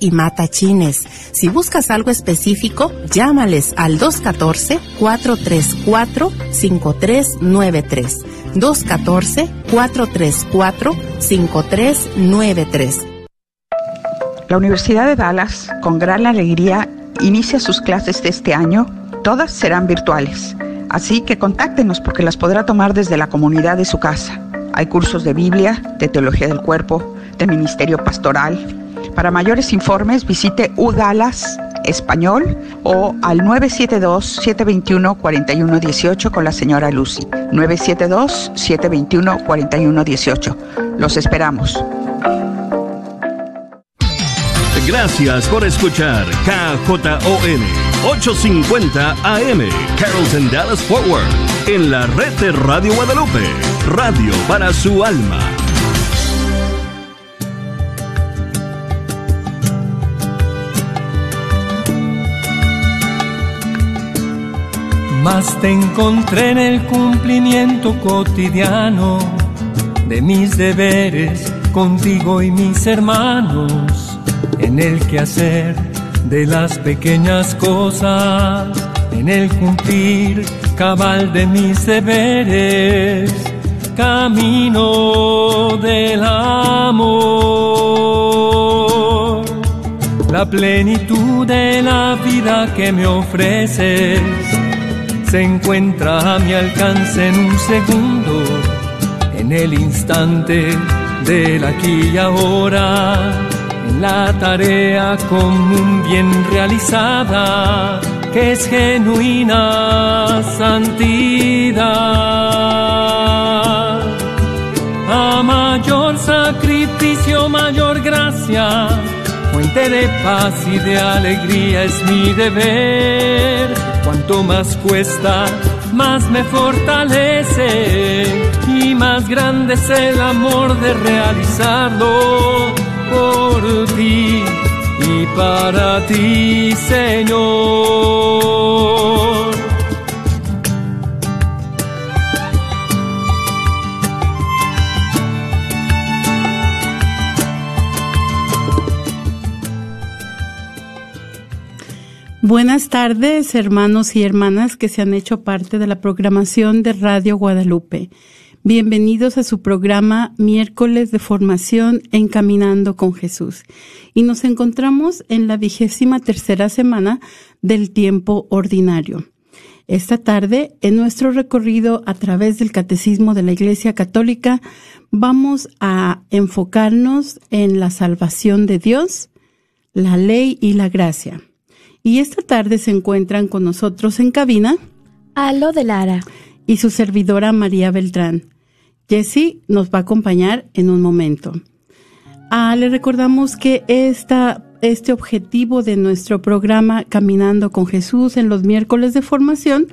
y matachines. Si buscas algo específico, llámales al 214-434-5393. 214-434-5393. La Universidad de Dallas, con gran alegría, inicia sus clases de este año. Todas serán virtuales. Así que contáctenos porque las podrá tomar desde la comunidad de su casa. Hay cursos de Biblia, de Teología del Cuerpo, de Ministerio Pastoral, para mayores informes visite UDALAS Español o al 972-721-4118 con la señora Lucy. 972-721-4118. Los esperamos. Gracias por escuchar KJON 850 AM Carrollton Dallas Forward en la red de Radio Guadalupe. Radio para su alma. Más te encontré en el cumplimiento cotidiano de mis deberes contigo y mis hermanos, en el quehacer de las pequeñas cosas, en el cumplir cabal de mis deberes, camino del amor, la plenitud de la vida que me ofreces se encuentra a mi alcance en un segundo, en el instante del aquí y ahora, en la tarea común bien realizada, que es genuina santidad. A mayor sacrificio, mayor gracia, fuente de paz y de alegría es mi deber Cuanto más cuesta, más me fortalece y más grande es el amor de realizarlo por ti y para ti, Señor. Buenas tardes, hermanos y hermanas que se han hecho parte de la programación de Radio Guadalupe. Bienvenidos a su programa Miércoles de Formación Encaminando con Jesús. Y nos encontramos en la vigésima tercera semana del tiempo ordinario. Esta tarde, en nuestro recorrido a través del Catecismo de la Iglesia Católica, vamos a enfocarnos en la salvación de Dios, la ley y la gracia. Y esta tarde se encuentran con nosotros en cabina Alo de Lara y su servidora María Beltrán. Jessie nos va a acompañar en un momento. Ah, le recordamos que esta, este objetivo de nuestro programa Caminando con Jesús en los miércoles de formación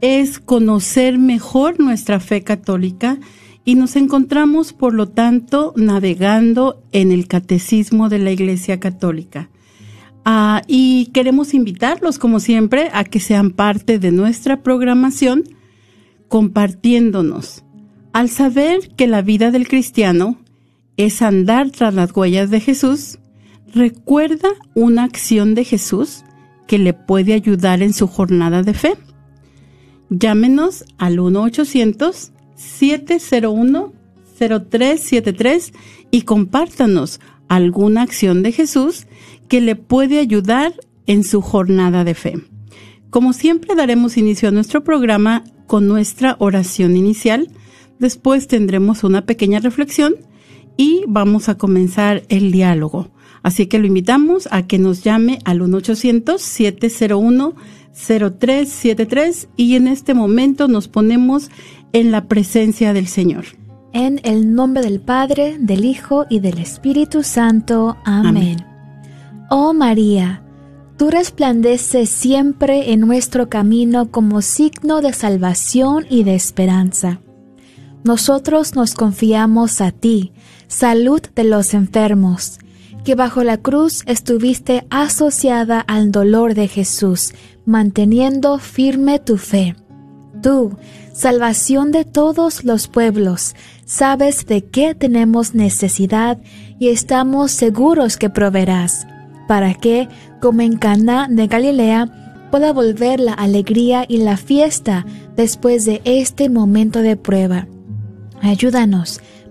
es conocer mejor nuestra fe católica y nos encontramos, por lo tanto, navegando en el catecismo de la Iglesia Católica. Ah, y queremos invitarlos, como siempre, a que sean parte de nuestra programación compartiéndonos. Al saber que la vida del cristiano es andar tras las huellas de Jesús, recuerda una acción de Jesús que le puede ayudar en su jornada de fe. Llámenos al 1-800-701-0373 y compártanos alguna acción de Jesús que le puede ayudar en su jornada de fe. Como siempre daremos inicio a nuestro programa con nuestra oración inicial, después tendremos una pequeña reflexión y vamos a comenzar el diálogo. Así que lo invitamos a que nos llame al 1-800-701-0373 y en este momento nos ponemos en la presencia del Señor. En el nombre del Padre, del Hijo y del Espíritu Santo. Amén. Oh María, tú resplandeces siempre en nuestro camino como signo de salvación y de esperanza. Nosotros nos confiamos a ti, salud de los enfermos, que bajo la cruz estuviste asociada al dolor de Jesús, manteniendo firme tu fe. Tú, salvación de todos los pueblos, sabes de qué tenemos necesidad y estamos seguros que proveerás para que, como en Caná de Galilea, pueda volver la alegría y la fiesta después de este momento de prueba. Ayúdanos,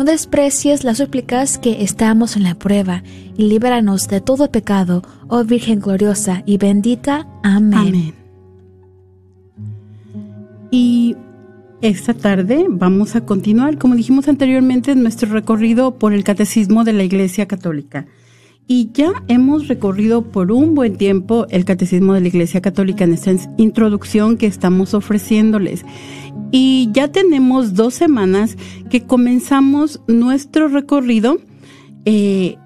No desprecies las súplicas que estamos en la prueba y líbranos de todo pecado, oh Virgen gloriosa y bendita. Amén. Amén. Y esta tarde vamos a continuar, como dijimos anteriormente, nuestro recorrido por el Catecismo de la Iglesia Católica. Y ya hemos recorrido por un buen tiempo el Catecismo de la Iglesia Católica en esta introducción que estamos ofreciéndoles. Y ya tenemos dos semanas que comenzamos nuestro recorrido eh,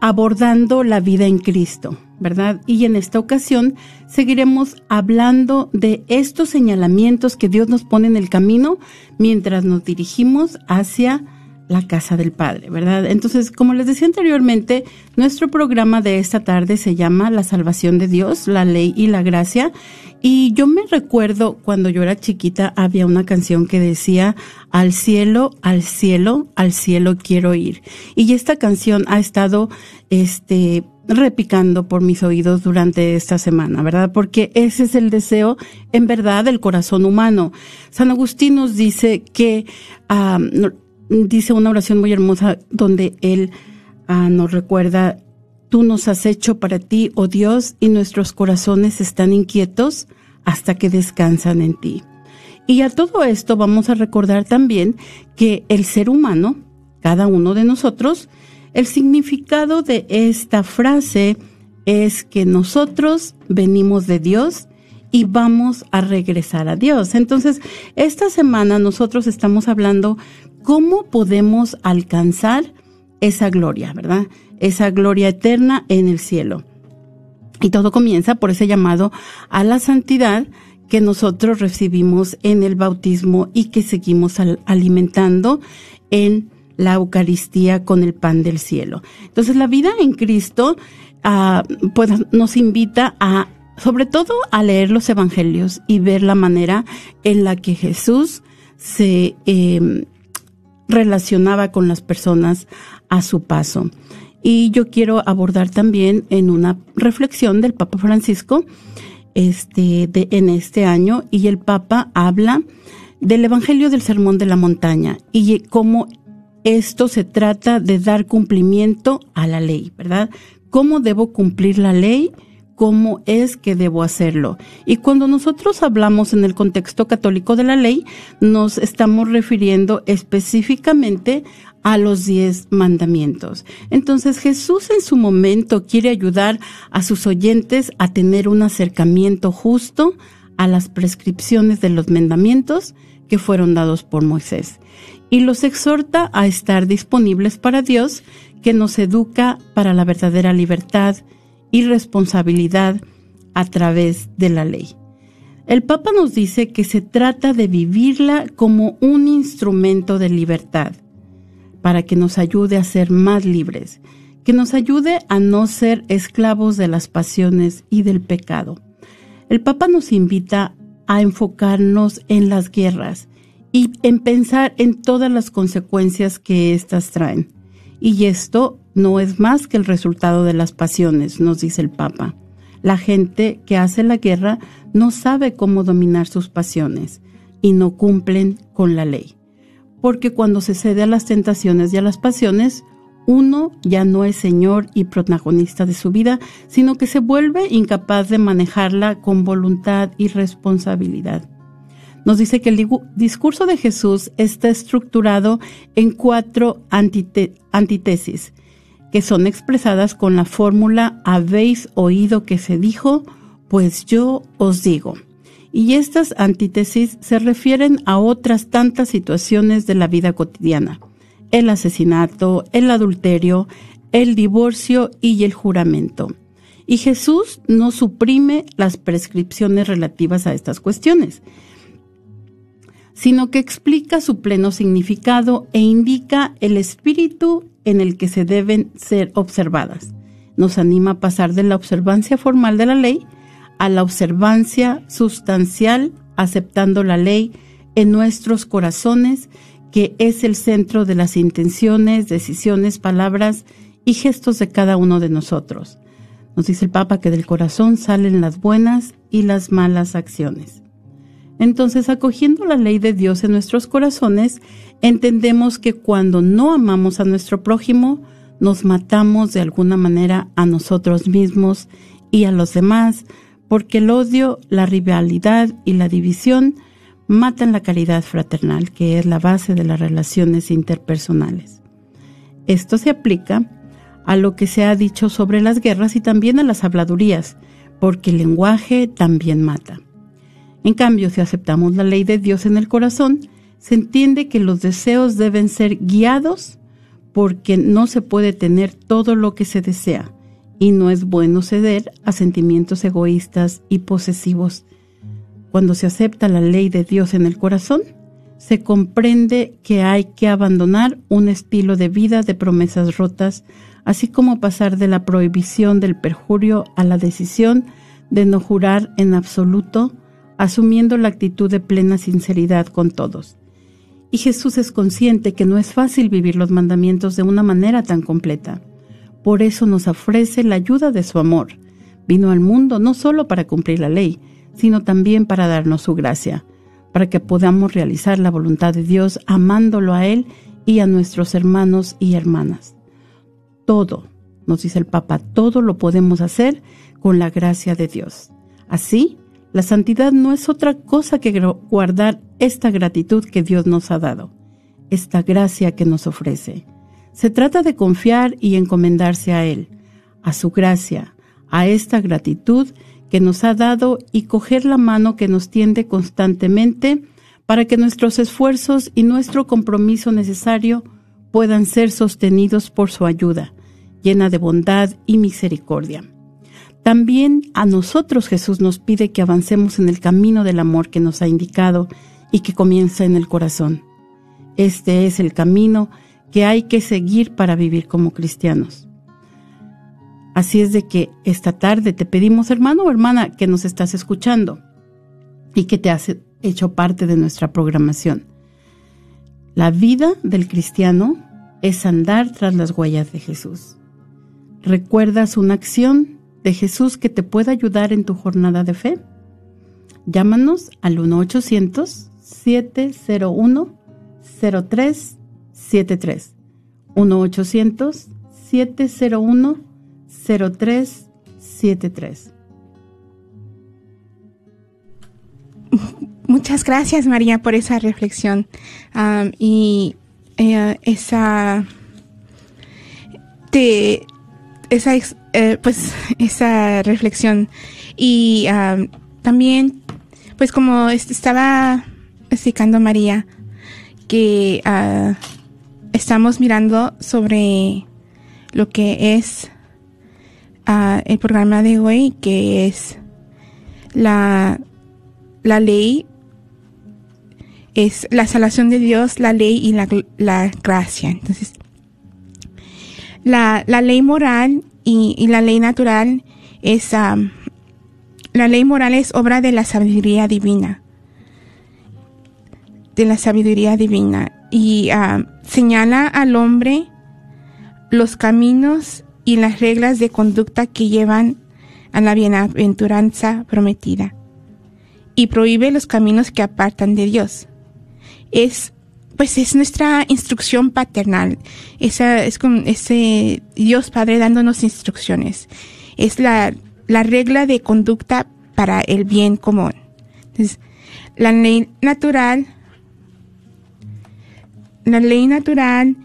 abordando la vida en Cristo, ¿verdad? Y en esta ocasión seguiremos hablando de estos señalamientos que Dios nos pone en el camino mientras nos dirigimos hacia la casa del Padre, ¿verdad? Entonces, como les decía anteriormente, nuestro programa de esta tarde se llama La salvación de Dios, la ley y la gracia. Y yo me recuerdo cuando yo era chiquita había una canción que decía, al cielo, al cielo, al cielo quiero ir. Y esta canción ha estado, este, repicando por mis oídos durante esta semana, ¿verdad? Porque ese es el deseo, en verdad, del corazón humano. San Agustín nos dice que ah, dice una oración muy hermosa donde él ah, nos recuerda, tú nos has hecho para ti, oh Dios, y nuestros corazones están inquietos hasta que descansan en ti. Y a todo esto vamos a recordar también que el ser humano, cada uno de nosotros, el significado de esta frase es que nosotros venimos de Dios y vamos a regresar a Dios. Entonces, esta semana nosotros estamos hablando cómo podemos alcanzar esa gloria, ¿verdad? Esa gloria eterna en el cielo. Y todo comienza por ese llamado a la santidad que nosotros recibimos en el bautismo y que seguimos alimentando en la Eucaristía con el pan del cielo. Entonces la vida en Cristo ah, pues nos invita a sobre todo a leer los evangelios y ver la manera en la que Jesús se em, relacionaba con las personas a su paso. Y yo quiero abordar también en una reflexión del Papa Francisco este, de, en este año y el Papa habla del Evangelio del Sermón de la Montaña y cómo esto se trata de dar cumplimiento a la ley, ¿verdad? ¿Cómo debo cumplir la ley? Cómo es que debo hacerlo. Y cuando nosotros hablamos en el contexto católico de la ley, nos estamos refiriendo específicamente a los diez mandamientos. Entonces Jesús en su momento quiere ayudar a sus oyentes a tener un acercamiento justo a las prescripciones de los mandamientos que fueron dados por Moisés y los exhorta a estar disponibles para Dios que nos educa para la verdadera libertad y responsabilidad a través de la ley. El Papa nos dice que se trata de vivirla como un instrumento de libertad, para que nos ayude a ser más libres, que nos ayude a no ser esclavos de las pasiones y del pecado. El Papa nos invita a enfocarnos en las guerras y en pensar en todas las consecuencias que éstas traen. Y esto no es más que el resultado de las pasiones, nos dice el Papa. La gente que hace la guerra no sabe cómo dominar sus pasiones y no cumplen con la ley. Porque cuando se cede a las tentaciones y a las pasiones, uno ya no es señor y protagonista de su vida, sino que se vuelve incapaz de manejarla con voluntad y responsabilidad. Nos dice que el discurso de Jesús está estructurado en cuatro antítesis que son expresadas con la fórmula habéis oído que se dijo, pues yo os digo. Y estas antítesis se refieren a otras tantas situaciones de la vida cotidiana. El asesinato, el adulterio, el divorcio y el juramento. Y Jesús no suprime las prescripciones relativas a estas cuestiones. Sino que explica su pleno significado e indica el espíritu en el que se deben ser observadas. Nos anima a pasar de la observancia formal de la ley a la observancia sustancial, aceptando la ley en nuestros corazones, que es el centro de las intenciones, decisiones, palabras y gestos de cada uno de nosotros. Nos dice el Papa que del corazón salen las buenas y las malas acciones. Entonces, acogiendo la ley de Dios en nuestros corazones, entendemos que cuando no amamos a nuestro prójimo, nos matamos de alguna manera a nosotros mismos y a los demás, porque el odio, la rivalidad y la división matan la caridad fraternal, que es la base de las relaciones interpersonales. Esto se aplica a lo que se ha dicho sobre las guerras y también a las habladurías, porque el lenguaje también mata. En cambio, si aceptamos la ley de Dios en el corazón, se entiende que los deseos deben ser guiados porque no se puede tener todo lo que se desea y no es bueno ceder a sentimientos egoístas y posesivos. Cuando se acepta la ley de Dios en el corazón, se comprende que hay que abandonar un estilo de vida de promesas rotas así como pasar de la prohibición del perjurio a la decisión de no jurar en absoluto, asumiendo la actitud de plena sinceridad con todos. Y Jesús es consciente que no es fácil vivir los mandamientos de una manera tan completa. Por eso nos ofrece la ayuda de su amor. Vino al mundo no solo para cumplir la ley, sino también para darnos su gracia, para que podamos realizar la voluntad de Dios amándolo a Él y a nuestros hermanos y hermanas todo, nos dice el Papa, todo lo podemos hacer con la gracia de Dios. Así, la santidad no es otra cosa que guardar esta gratitud que Dios nos ha dado, esta gracia que nos ofrece. Se trata de confiar y encomendarse a Él, a su gracia, a esta gratitud que nos ha dado y coger la mano que nos tiende constantemente para que nuestros esfuerzos y nuestro compromiso necesario puedan ser sostenidos por su ayuda, llena de bondad y misericordia. También a nosotros Jesús nos pide que avancemos en el camino del amor que nos ha indicado y que comienza en el corazón. Este es el camino que hay que seguir para vivir como cristianos. Así es de que esta tarde te pedimos, hermano o hermana, que nos estás escuchando y que te has hecho parte de nuestra programación. La vida del cristiano es andar tras las huellas de Jesús. ¿Recuerdas una acción de Jesús que te pueda ayudar en tu jornada de fe? Llámanos al 1-800-701-0373. 1-800-701-0373. Muchas gracias María por esa reflexión y eh, esa esa eh, pues esa reflexión y también pues como estaba explicando María que ah, estamos mirando sobre lo que es ah, el programa de hoy que es la la ley es la salvación de Dios, la ley y la, la gracia. Entonces, la, la ley moral y, la ley natural es, um, la ley moral es obra de la sabiduría divina, de la sabiduría divina. Y um, señala al hombre los caminos y las reglas de conducta que llevan a la bienaventuranza prometida. Y prohíbe los caminos que apartan de Dios. Es pues es nuestra instrucción paternal. Esa es con ese Dios Padre dándonos instrucciones. Es la, la regla de conducta para el bien común. La ley natural, la ley natural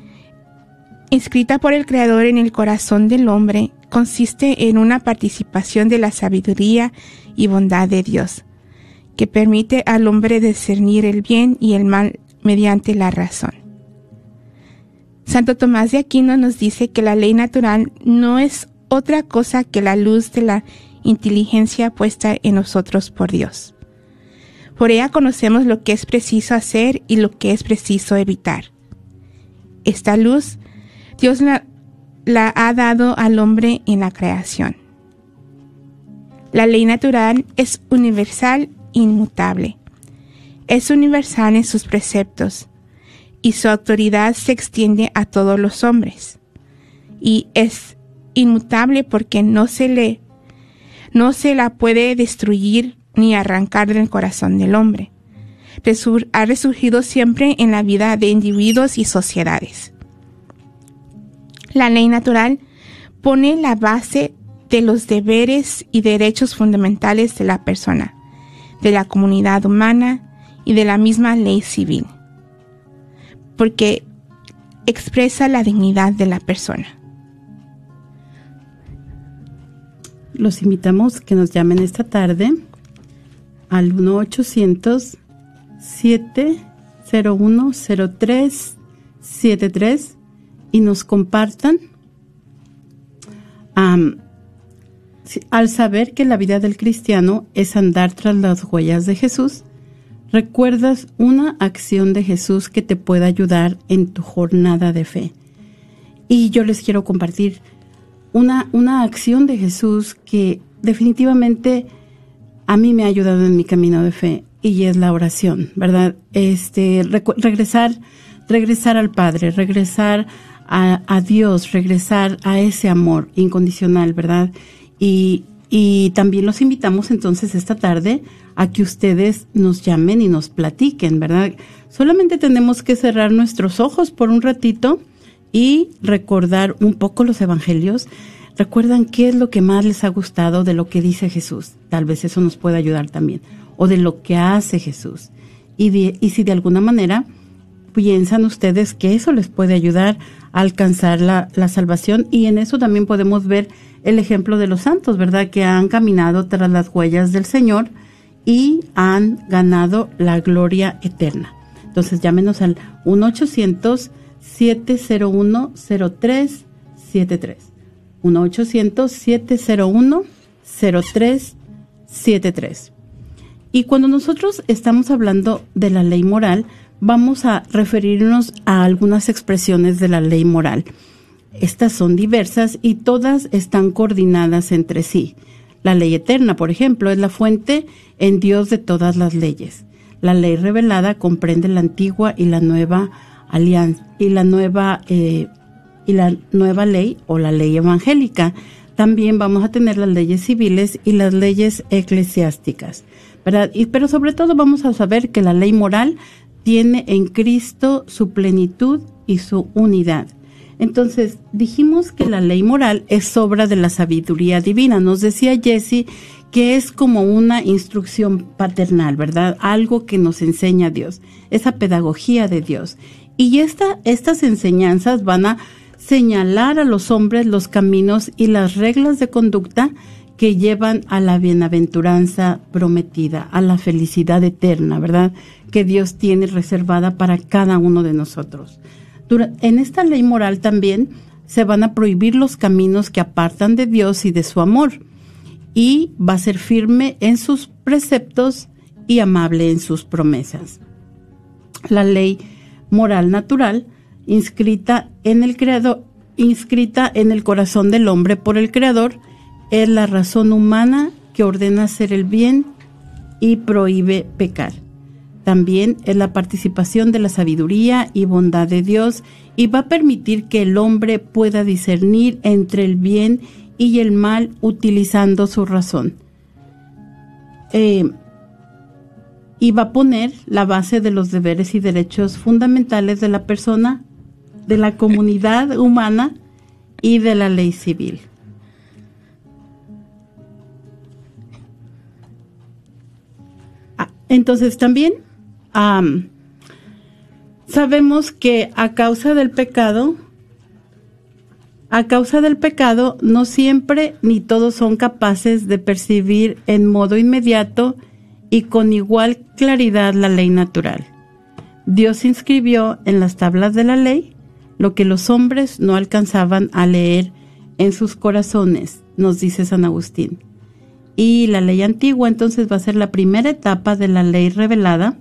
inscrita por el Creador en el corazón del hombre consiste en una participación de la sabiduría y bondad de Dios que permite al hombre discernir el bien y el mal mediante la razón. Santo Tomás de Aquino nos dice que la ley natural no es otra cosa que la luz de la inteligencia puesta en nosotros por Dios. Por ella conocemos lo que es preciso hacer y lo que es preciso evitar. Esta luz Dios la, ha dado al hombre en la creación. La ley natural es universal inmutable. Es universal en sus preceptos y su autoridad se extiende a todos los hombres. Y es inmutable porque no se le no se la puede destruir ni arrancar del corazón del hombre. ha resurgido siempre en la vida de individuos y sociedades. La ley natural pone la base de los deberes y derechos fundamentales de la persona, de la comunidad humana y de la misma ley civil, porque expresa la dignidad de la persona. Los invitamos que nos llamen esta tarde al 1-800-701-0373 y nos compartan al saber que la vida del cristiano es andar tras las huellas de Jesús, recuerdas una acción de Jesús que te pueda ayudar en tu jornada de fe. Y yo les quiero compartir una, una acción de Jesús que definitivamente a mí me ha ayudado en mi camino de fe y es la oración, ¿verdad? Este, regresar, regresar al Padre, regresar a, Dios, regresar a ese amor incondicional, ¿verdad? Y, y también los invitamos entonces esta tarde a que ustedes nos llamen y nos platiquen, ¿verdad? Solamente tenemos que cerrar nuestros ojos por un ratito y recordar un poco los evangelios. Recuerdan qué es lo que más les ha gustado de lo que dice Jesús. Tal vez eso nos pueda ayudar también. O de lo que hace Jesús. Y, si de alguna manera piensan ustedes que eso les puede ayudar a alcanzar la, salvación. Y en eso también podemos ver el ejemplo de los santos, ¿verdad? Que han caminado tras las huellas del Señor y han ganado la gloria eterna. Entonces llámenos al 1 800 701-0373. 1-800-701-0373. Y cuando nosotros estamos hablando de la ley moral, vamos a referirnos a algunas expresiones de la ley moral. Estas son diversas y todas están coordinadas entre sí. La ley eterna, por ejemplo, es la fuente en Dios de todas las leyes. La ley revelada comprende la antigua y la nueva alianza y la nueva eh, y la nueva ley o la ley evangélica. También vamos a tener las leyes civiles y las leyes eclesiásticas, ¿verdad? Pero sobre todo vamos a saber que la ley moral tiene en Cristo su plenitud y su unidad. Entonces, dijimos que la ley moral es obra de la sabiduría divina. Nos decía Jesse que es como una instrucción paternal, ¿verdad? Algo que nos enseña Dios, esa pedagogía de Dios. Y esta, estas enseñanzas van a señalar a los hombres los caminos y las reglas de conducta que llevan a la bienaventuranza prometida, a la felicidad eterna, ¿verdad? Que Dios tiene reservada para cada uno de nosotros. En esta ley moral también se van a prohibir los caminos que apartan de Dios y de su amor, y va a ser firme en sus preceptos y amable en sus promesas. La ley moral natural inscrita en el creador, inscrita en el corazón del hombre por el creador, es la razón humana que ordena hacer el bien y prohíbe pecar. También es la participación de la sabiduría y bondad de Dios y va a permitir que el hombre pueda discernir entre el bien y el mal utilizando su razón. Eh, y va a poner la base de los deberes y derechos fundamentales de la persona, de la comunidad humana y de la ley civil. Ah, entonces también sabemos que a causa del pecado, a causa del pecado, no siempre ni todos son capaces de percibir en modo inmediato y con igual claridad la ley natural. Dios inscribió en las tablas de la ley lo que los hombres no alcanzaban a leer en sus corazones, nos dice San Agustín. y la ley antigua entonces va a ser la primera etapa de la ley revelada.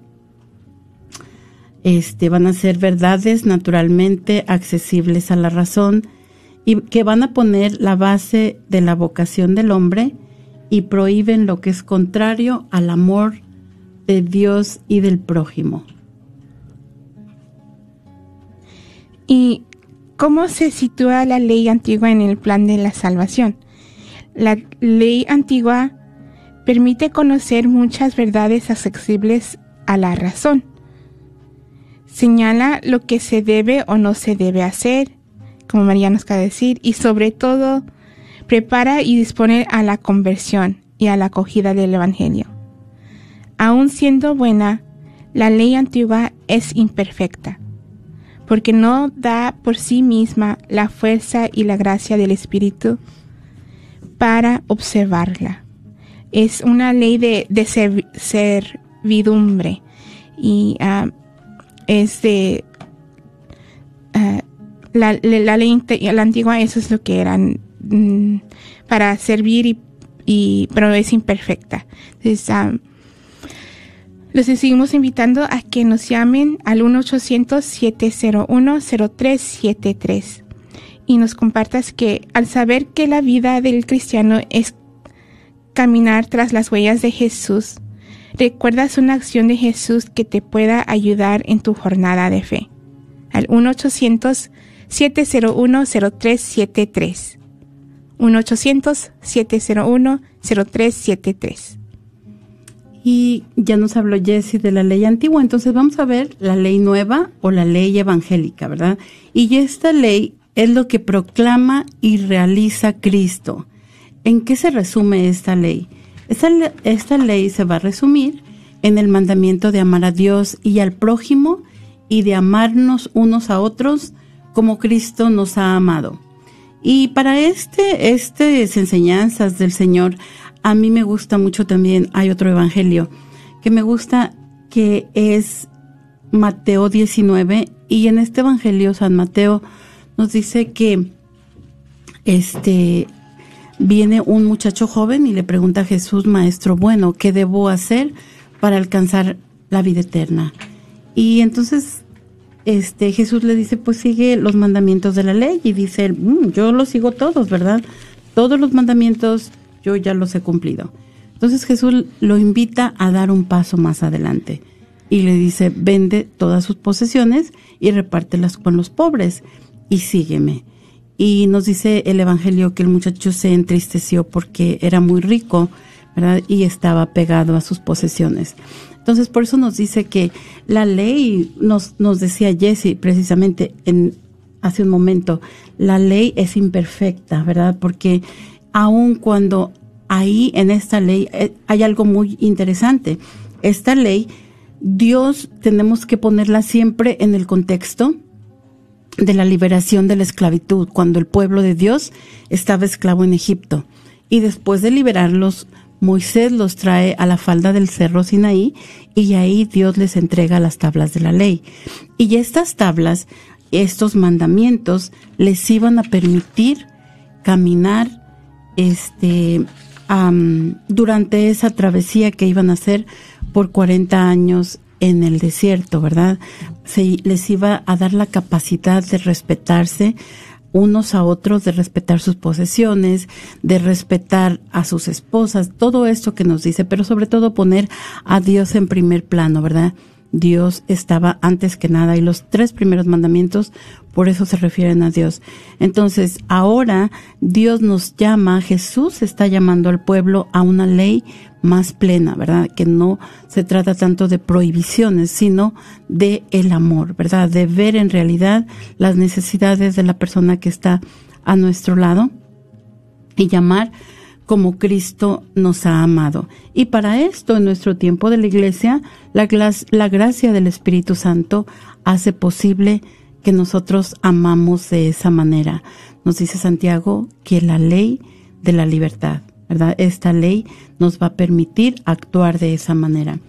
Este van a ser verdades naturalmente accesibles a la razón y que van a poner la base de la vocación del hombre y prohíben lo que es contrario al amor de Dios y del prójimo. ¿Y cómo se sitúa la ley antigua en el plan de la salvación? La ley antigua permite conocer muchas verdades accesibles a la razón. Señala lo que se debe o no se debe hacer, como María nos acaba de decir, y sobre todo prepara y dispone a la conversión y a la acogida del Evangelio. Aun siendo buena, la ley antigua es imperfecta porque no da por sí misma la fuerza y la gracia del Espíritu para observarla. Es una ley de, servidumbre y ah, es de ah, la, ley la antigua eso es lo que eran mm, para servir y, pero es imperfecta. Entonces, ah, los seguimos invitando a que nos llamen al 1-800-701-0373 y nos compartas que al saber que la vida del cristiano es caminar tras las huellas de Jesús, recuerdas una acción de Jesús que te pueda ayudar en tu jornada de fe. Al 1-800-701-0373. 1-800-701-0373. Y ya nos habló Jesse de la ley antigua, entonces vamos a ver la ley nueva o la ley evangélica, ¿verdad? Y esta ley es lo que proclama y realiza Cristo. ¿En qué se resume esta ley? Esta, esta ley se va a resumir en el mandamiento de amar a Dios y al prójimo y de amarnos unos a otros como Cristo nos ha amado. Y para este, estas enseñanzas del Señor a mí me gusta mucho también, hay otro evangelio que me gusta que es Mateo 19 y en este evangelio San Mateo nos dice que este viene un muchacho joven y le pregunta a Jesús, maestro, bueno, ¿qué debo hacer para alcanzar la vida eterna? Y entonces este Jesús le dice, pues sigue los mandamientos de la ley y dice, mm, yo los sigo todos, ¿verdad? Todos los mandamientos yo ya los he cumplido. Entonces Jesús lo invita a dar un paso más adelante y le dice, vende todas sus posesiones y repártelas con los pobres y sígueme. Y nos dice el Evangelio que el muchacho se entristeció porque era muy rico, ¿verdad? Y estaba pegado a sus posesiones. Entonces, por eso nos dice que la ley, nos, nos decía Jesse precisamente en, hace un momento, la ley es imperfecta, ¿verdad? Porque aun cuando ahí en esta ley eh, hay algo muy interesante. Esta ley, Dios tenemos que ponerla siempre en el contexto de la liberación de la esclavitud, cuando el pueblo de Dios estaba esclavo en Egipto. Y después de liberarlos, Moisés los trae a la falda del cerro Sinaí y ahí Dios les entrega las tablas de la ley. Y estas tablas, estos mandamientos, les iban a permitir caminar este, durante esa travesía que iban a hacer por 40 años en el desierto, ¿verdad? Se les iba a dar la capacidad de respetarse unos a otros, de respetar sus posesiones, de respetar a sus esposas, todo esto que nos dice, pero sobre todo poner a Dios en primer plano, ¿verdad? Dios estaba antes que nada y los tres primeros mandamientos por eso se refieren a Dios. Entonces, ahora Dios nos llama, Jesús está llamando al pueblo a una ley más plena, ¿verdad? Que no se trata tanto de prohibiciones, sino de el amor, ¿verdad? De ver en realidad las necesidades de la persona que está a nuestro lado y llamar como Cristo nos ha amado. Y para esto, en nuestro tiempo de la iglesia, la, la gracia del Espíritu Santo hace posible que nosotros amamos de esa manera. Nos dice Santiago que la ley de la libertad, ¿verdad? Esta ley nos va a permitir actuar de esa manera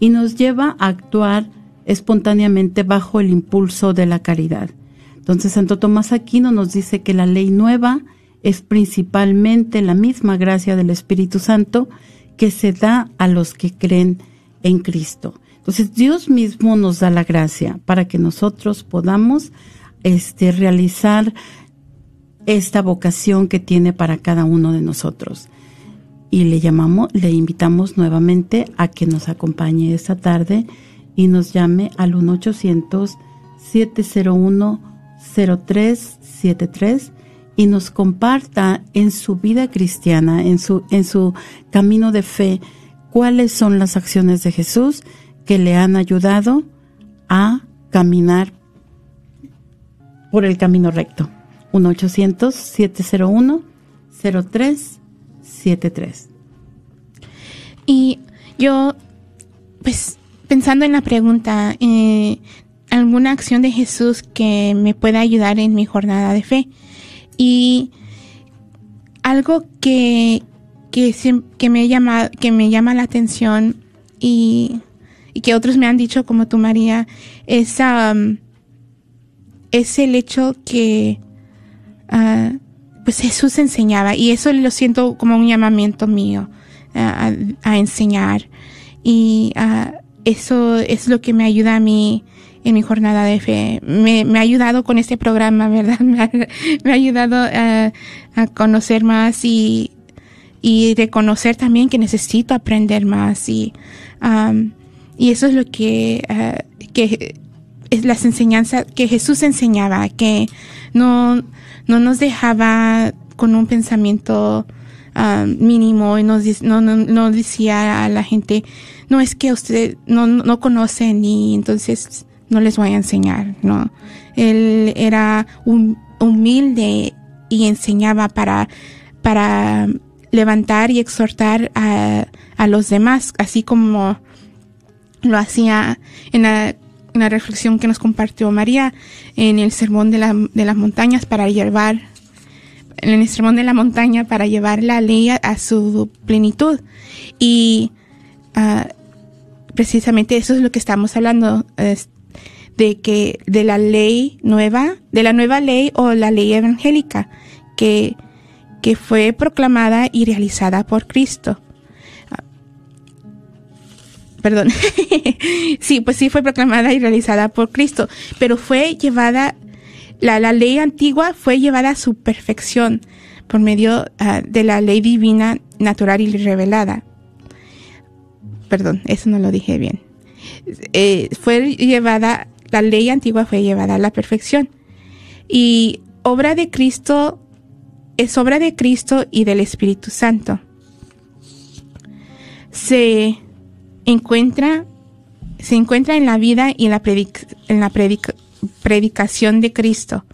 y nos lleva a actuar espontáneamente bajo el impulso de la caridad. Entonces Santo Tomás Aquino nos dice que la ley nueva es principalmente la misma gracia del Espíritu Santo que se da a los que creen en Cristo. Entonces Dios mismo nos da la gracia para que nosotros podamos este, realizar esta vocación que tiene para cada uno de nosotros. Y le llamamos, le invitamos nuevamente a que nos acompañe esta tarde y nos llame al 1 800 701 0373 y nos comparta en su vida cristiana, en su, en su camino de fe, cuáles son las acciones de Jesús que le han ayudado a caminar por el camino recto. 1-800-701-0373. Y yo, pues, pensando en la pregunta, eh, alguna acción de Jesús que me pueda ayudar en mi jornada de fe. Y algo que, que, que, me, llama, que me llama la atención y, que otros me han dicho, como tú, María, es, um, es el hecho que uh, pues Jesús enseñaba y eso lo siento como un llamamiento mío a, enseñar. Y uh, eso es lo que me ayuda a mí en mi jornada de fe. Me, ha ayudado con este programa, ¿verdad? Me ha, ayudado a, conocer más y, y reconocer también que necesito aprender más y, um, y eso es lo que, uh, que es las enseñanzas que Jesús enseñaba, que no, no nos dejaba con un pensamiento mínimo y nos, no, no, no decía a la gente, no es que usted no, no conocen y entonces no les voy a enseñar, ¿no? Él era humilde y enseñaba para, para levantar y exhortar a, a los demás, así como lo hacía en la, reflexión que nos compartió María en el sermón de, la, de las montañas para llevar en el sermón de la montaña para llevar la ley a, su plenitud y uh, precisamente eso es lo que estamos hablando de que de la ley nueva, de la nueva ley o la ley evangélica que, que fue proclamada y realizada por Cristo. Ah, perdón. sí, pues sí fue proclamada y realizada por Cristo, pero fue llevada, la, la ley antigua fue llevada a su perfección por medio uh, de la ley divina, natural y revelada. Perdón, eso no lo dije bien. Eh, fue llevada la ley antigua fue llevada a la perfección. Y obra de Cristo es obra de Cristo y del Espíritu Santo. Se encuentra, se encuentra en la vida y en la, en la predicación de Cristo.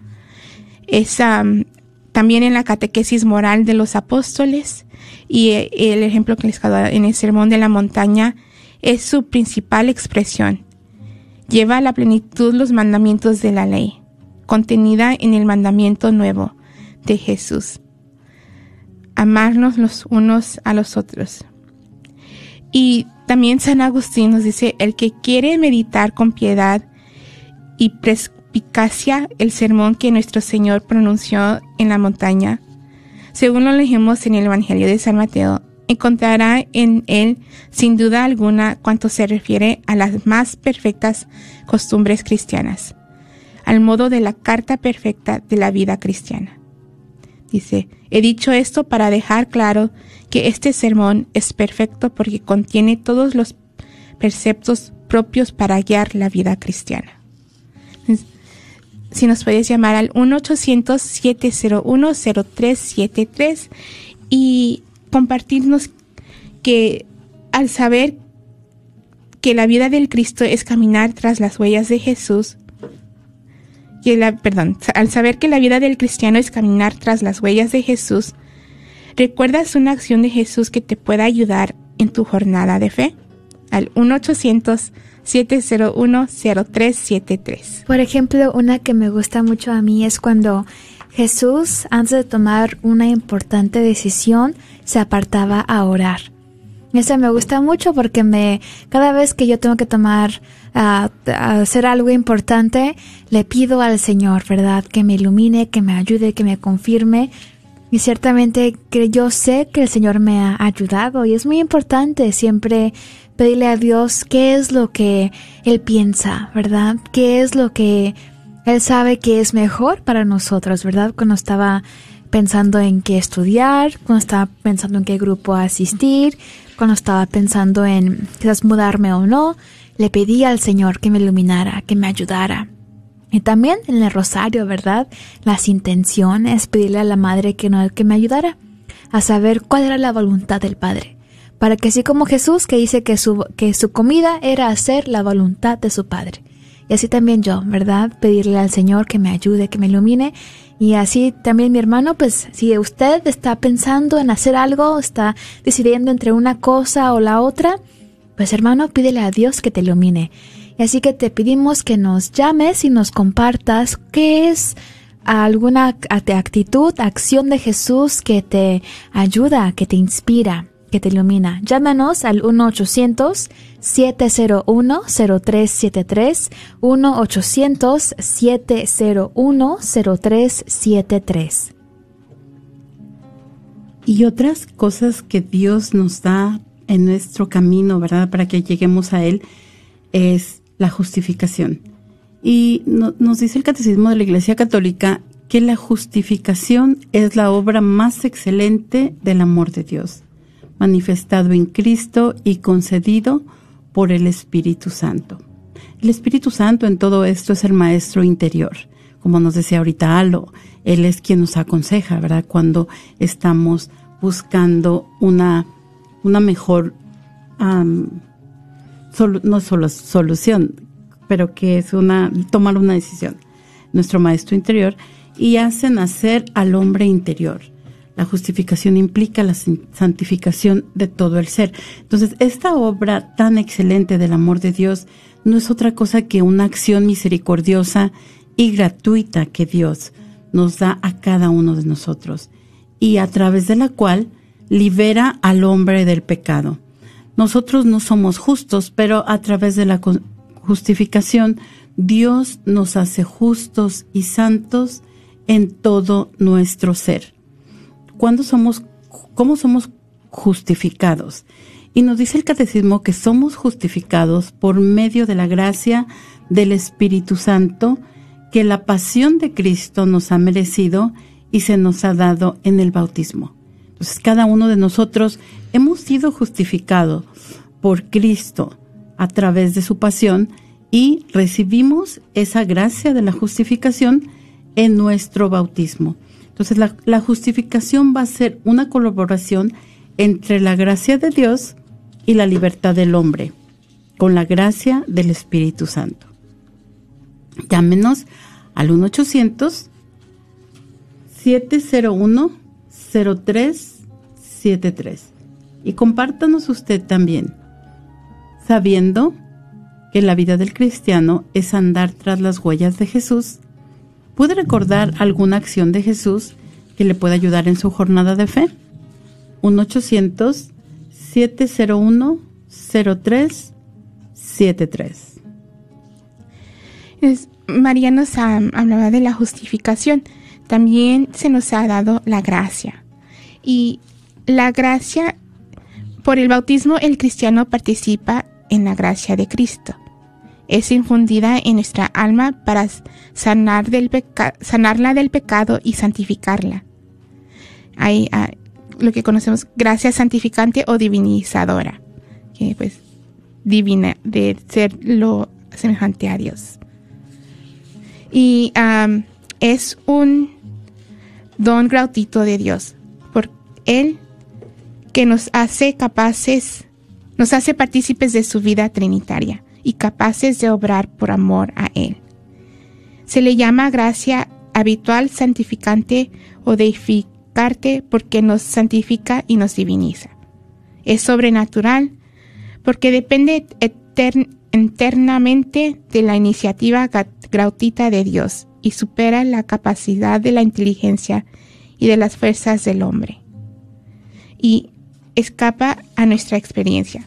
Es también en la catequesis moral de los apóstoles y eh, el ejemplo que les dado en el Sermón de la Montaña es su principal expresión lleva a la plenitud los mandamientos de la ley, contenida en el mandamiento nuevo de Jesús. Amarnos los unos a los otros. Y también San Agustín nos dice, el que quiere meditar con piedad y perspicacia el sermón que nuestro Señor pronunció en la montaña, según lo leemos en el Evangelio de San Mateo, encontrará en él, sin duda alguna, cuanto se refiere a las más perfectas costumbres cristianas, al modo de la carta perfecta de la vida cristiana. Dice, he dicho esto para dejar claro que este sermón es perfecto porque contiene todos los preceptos propios para guiar la vida cristiana. Si nos puedes llamar al 1-800-701-0373 y compartirnos que al saber que la vida del Cristo es caminar tras las huellas de Jesús, que la, perdón, al saber que la vida del cristiano es caminar tras las huellas de Jesús, ¿recuerdas una acción de Jesús que te pueda ayudar en tu jornada de fe? Al 1-800-701-0373. Por ejemplo, una que me gusta mucho a mí es cuando Jesús, antes de tomar una importante decisión, se apartaba a orar. Eso me gusta mucho porque me, cada vez que yo tengo que tomar, uh, hacer algo importante, le pido al Señor, ¿verdad? Que me ilumine, que me ayude, que me confirme. Y ciertamente que yo sé que el Señor me ha ayudado y es muy importante siempre pedirle a Dios qué es lo que Él piensa, ¿verdad? ¿Qué es lo que Él sabe que es mejor para nosotros, ¿verdad? Cuando estaba pensando en qué estudiar, cuando estaba pensando en qué grupo asistir, cuando estaba pensando en quizás mudarme o no, le pedí al Señor que me iluminara, que me ayudara. Y también en el rosario, ¿verdad? Las intenciones, pedirle a la Madre que, no, que me ayudara a saber cuál era la voluntad del Padre. Para que así como Jesús que dice que su, que su comida era hacer la voluntad de su Padre. Y así también yo, ¿verdad? Pedirle al Señor que me ayude, que me ilumine. Y así también mi hermano, pues si usted está pensando en hacer algo, está decidiendo entre una cosa o la otra, pues hermano, pídele a Dios que te ilumine Así que te pedimos que nos llames y nos compartas qué es alguna actitud, acción de Jesús que te ayuda, que te inspira, que te ilumina. Llámanos al 1-800-701-0373, 1-800-701-0373. Y otras cosas que Dios nos da en nuestro camino, ¿verdad? Para que lleguemos a Él, es la justificación. Y nos dice el Catecismo de la Iglesia Católica que la justificación es la obra más excelente del amor de Dios, manifestado en Cristo y concedido por el Espíritu Santo. El Espíritu Santo en todo esto es el maestro interior, como nos decía ahorita Alo, Él es quien nos aconseja, ¿verdad? Cuando estamos buscando una, una mejor no solo solución, pero que es una, tomar una decisión. Nuestro maestro interior y hace nacer al hombre interior. La justificación implica la santificación de todo el ser. Entonces, esta obra tan excelente del amor de Dios no es otra cosa que una acción misericordiosa y gratuita que Dios nos da a cada uno de nosotros y a través de la cual libera al hombre del pecado. Nosotros no somos justos, pero a través de la justificación, Dios nos hace justos y santos en todo nuestro ser. ¿Cuándo somos, cómo somos justificados? Y nos dice el catecismo que somos justificados por medio de la gracia del Espíritu Santo que la pasión de Cristo nos ha merecido y se nos ha dado en el bautismo. Entonces cada uno de nosotros hemos sido justificados por Cristo a través de su pasión y recibimos esa gracia de la justificación en nuestro bautismo. Entonces la, justificación va a ser una colaboración entre la gracia de Dios y la libertad del hombre, con la gracia del Espíritu Santo. Llámenos al 1 800 701 0373 y compártanos usted también, sabiendo que la vida del cristiano es andar tras las huellas de Jesús. ¿Puede recordar alguna acción de Jesús que le pueda ayudar en su jornada de fe? 1-800-701-0373. María nos hablaba de la justificación también se nos ha dado la gracia. Y la gracia, por el bautismo el cristiano participa en la gracia de Cristo. Es infundida en nuestra alma para sanar del sanarla del pecado y santificarla. Hay ah, lo que conocemos gracia santificante o divinizadora, que pues divina, de ser lo semejante a Dios. Y es un don gratuito de Dios, por Él que nos hace capaces, nos hace partícipes de su vida trinitaria y capaces de obrar por amor a Él. Se le llama gracia habitual, santificante o deificarte porque nos santifica y nos diviniza. Es sobrenatural porque depende eternamente de la iniciativa gratuita de Dios y supera la capacidad de la inteligencia y de las fuerzas del hombre. Y escapa a nuestra experiencia.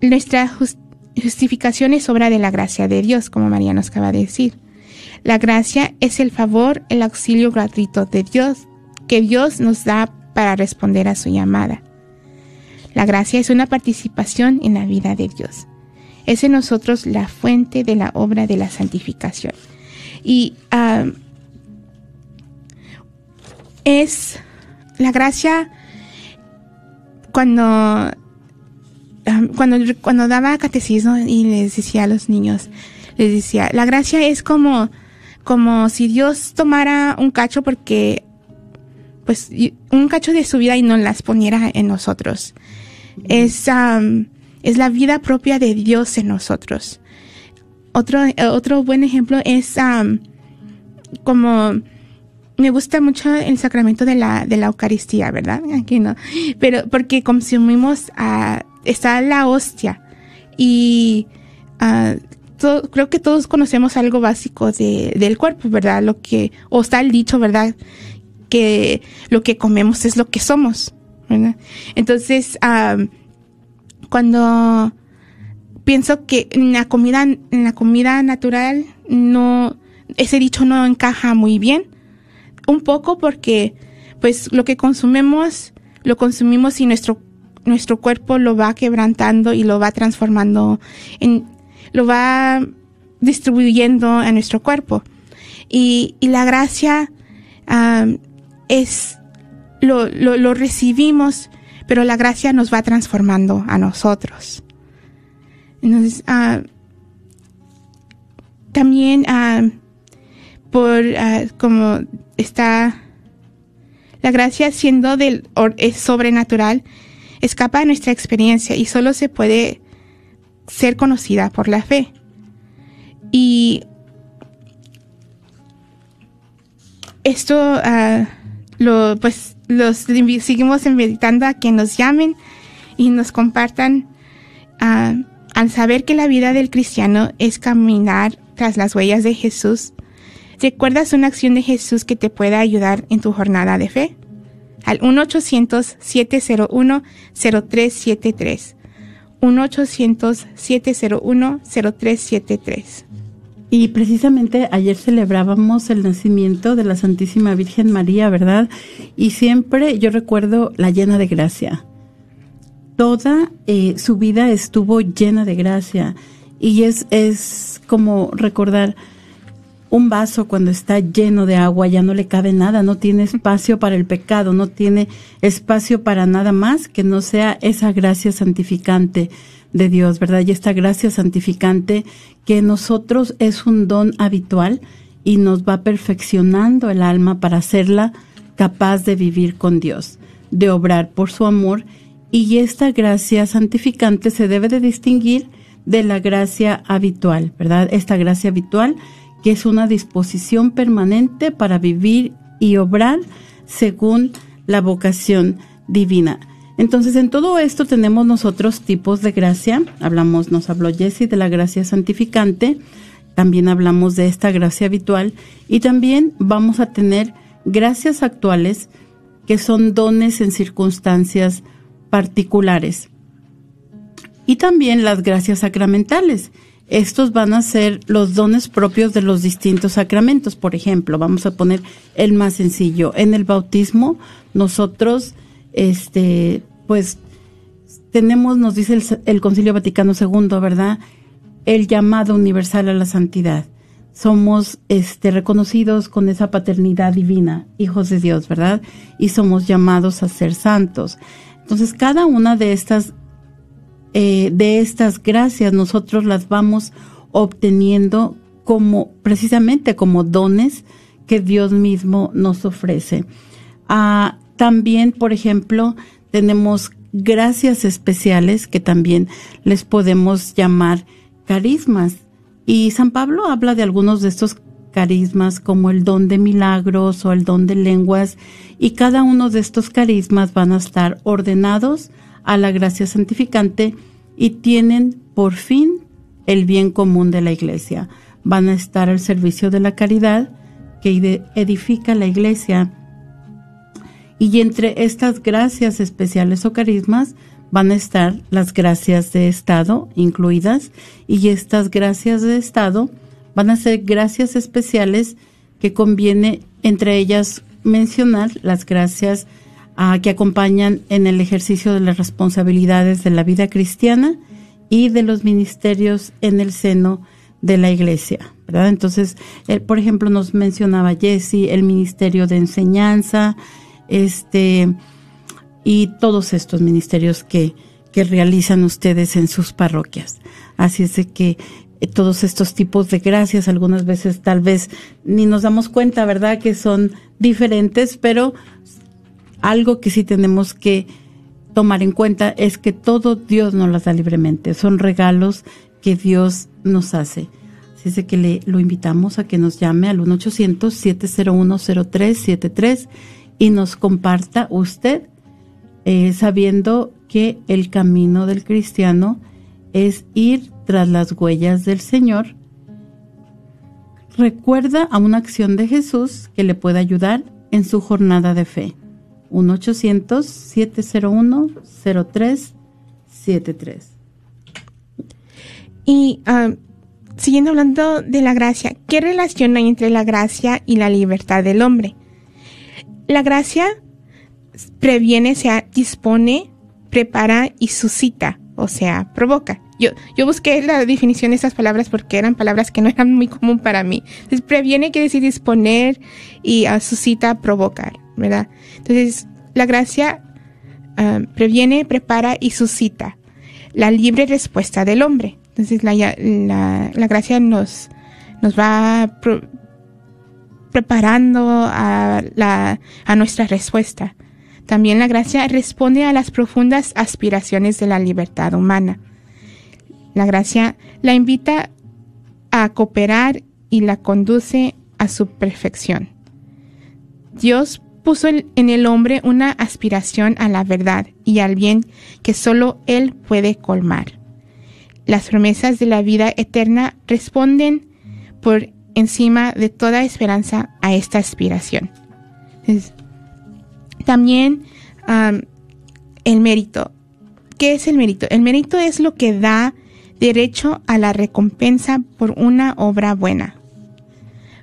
Nuestra justificación es obra de la gracia de Dios, como María nos acaba de decir. La gracia es el favor, el auxilio gratuito de Dios que Dios nos da para responder a su llamada. La gracia es una participación en la vida de Dios. Es en nosotros la fuente de la obra de la santificación. Y es la gracia cuando, cuando, cuando daba catecismo y les decía a los niños, les decía, la gracia es como, como si Dios tomara un cacho porque, pues, un cacho de su vida y no las poniera en nosotros. Es, es la vida propia de Dios en nosotros. Otro, otro buen ejemplo es como me gusta mucho el sacramento de la, de la Eucaristía, ¿verdad? Aquí no. Pero porque consumimos, uh, está la hostia y uh, creo que todos conocemos algo básico de, del cuerpo, ¿verdad? Lo que, o está el dicho, ¿verdad? Que lo que comemos es lo que somos, ¿verdad? Entonces, uh, cuando pienso que en la comida, en la comida natural, no, ese dicho no encaja muy bien un poco porque pues lo que consumimos lo consumimos y nuestro nuestro cuerpo lo va quebrantando y lo va transformando en lo va distribuyendo a nuestro cuerpo. Y, y la gracia es lo, lo, lo, recibimos pero la gracia nos va transformando a nosotros. Entonces uh, también uh, por uh, como está la gracia siendo del es sobrenatural escapa de nuestra experiencia y solo se puede ser conocida por la fe y esto uh, lo pues los seguimos invitando a que nos llamen y nos compartan uh, al saber que la vida del cristiano es caminar tras las huellas de Jesús ¿Recuerdas una acción de Jesús que te pueda ayudar en tu jornada de fe? Al 1-800-701-0373. 1-800-701-0373. Y precisamente ayer celebrábamos el nacimiento de la Santísima Virgen María, ¿verdad? Y siempre yo recuerdo la llena de gracia. Toda eh, su vida estuvo llena de gracia. Y es, es como recordar, un vaso cuando está lleno de agua ya no le cabe nada, no tiene espacio para el pecado, no tiene espacio para nada más que no sea esa gracia santificante de Dios, ¿verdad? Y esta gracia santificante que nosotros es un don habitual y nos va perfeccionando el alma para hacerla capaz de vivir con Dios, de obrar por su amor y esta gracia santificante se debe de distinguir de la gracia habitual, ¿verdad? Esta gracia habitual que es una disposición permanente para vivir y obrar según la vocación divina. Entonces, en todo esto tenemos nosotros tipos de gracia. Hablamos, nos habló Jesse de la gracia santificante, también hablamos de esta gracia habitual y también vamos a tener gracias actuales que son dones en circunstancias particulares. Y también las gracias sacramentales, estos van a ser los dones propios de los distintos sacramentos. Por ejemplo, vamos a poner el más sencillo. En el bautismo, nosotros, este, pues, tenemos, nos dice el, Concilio Vaticano II, ¿verdad? El llamado universal a la santidad. Somos, este, reconocidos con esa paternidad divina, hijos de Dios, ¿verdad? Y somos llamados a ser santos. Entonces, cada una de estas eh, de estas gracias nosotros las vamos obteniendo como precisamente como dones que Dios mismo nos ofrece. Ah, también, por ejemplo, tenemos gracias especiales que también les podemos llamar carismas. Y San Pablo habla de algunos de estos carismas como el don de milagros o el don de lenguas y cada uno de estos carismas van a estar ordenados a la gracia santificante y tienen por fin el bien común de la iglesia. Van a estar al servicio de la caridad que edifica la iglesia. Y entre estas gracias especiales o carismas van a estar las gracias de Estado incluidas y estas gracias de Estado van a ser gracias especiales que conviene entre ellas mencionar las gracias ah, que acompañan en el ejercicio de las responsabilidades de la vida cristiana y de los ministerios en el seno de la iglesia, ¿verdad? Entonces, por ejemplo, nos mencionaba Jesse el ministerio de enseñanza, este, y todos estos ministerios que, que realizan ustedes en sus parroquias. Así es de que todos estos tipos de gracias, algunas veces tal vez ni nos damos cuenta, ¿verdad? Que son diferentes, pero algo que sí tenemos que tomar en cuenta es que todo Dios nos las da libremente, son regalos que Dios nos hace. Así es que le, lo invitamos a que nos llame al 1-800-701-0373 y nos comparta usted, eh, sabiendo que el camino del cristiano es ir tras las huellas del Señor. Recuerda a una acción de Jesús que le pueda ayudar en su jornada de fe. 1-800-701-0373. Y ah, siguiendo hablando de la gracia, ¿qué relación hay entre la gracia y la libertad del hombre? La gracia previene, se dispone, prepara y suscita, o sea, provoca. Yo, yo busqué la definición de esas palabras porque eran palabras que no eran muy común para mí. Entonces, previene quiere decir disponer y uh, suscita, provocar, ¿verdad? Entonces, la gracia ah, previene, prepara y suscita la libre respuesta del hombre. Entonces la, la, gracia nos, nos va preparando a, la, a nuestra respuesta. También la gracia responde a las profundas aspiraciones de la libertad humana. La gracia la invita a cooperar y la conduce a su perfección. Dios puso en el hombre una aspiración a la verdad y al bien que solo Él puede colmar las promesas de la vida eterna responden por encima de toda esperanza a esta aspiración. También el mérito. ¿Qué es el mérito? El mérito es lo que da derecho a la recompensa por una obra buena.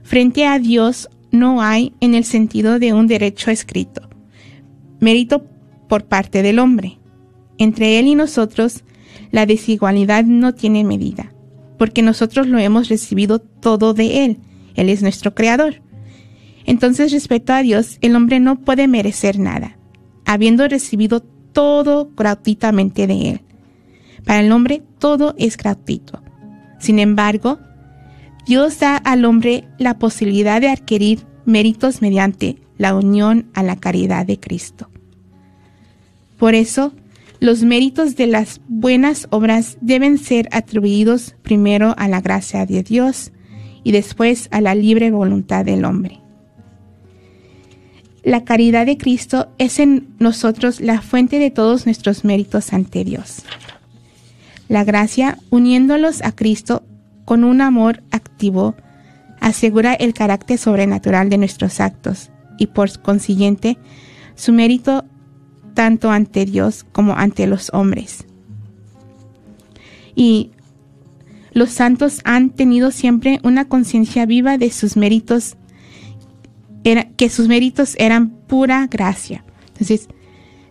Frente a Dios no hay en el sentido de un derecho escrito. Mérito por parte del hombre. Entre él y nosotros la desigualdad no tiene medida, porque nosotros lo hemos recibido todo de Él. Él es nuestro creador. Entonces, respecto a Dios, el hombre no puede merecer nada, habiendo recibido todo gratuitamente de Él. Para el hombre todo es gratuito. Sin embargo, Dios da al hombre la posibilidad de adquirir méritos mediante la unión a la caridad de Cristo. Por eso, los méritos de las buenas obras deben ser atribuidos primero a la gracia de Dios y después a la libre voluntad del hombre. La caridad de Cristo es en nosotros la fuente de todos nuestros méritos ante Dios. La gracia, uniéndolos a Cristo con un amor activo, asegura el carácter sobrenatural de nuestros actos y por consiguiente su mérito tanto ante Dios como ante los hombres. Y los santos han tenido siempre una conciencia viva de sus méritos, que sus méritos eran pura gracia. Entonces,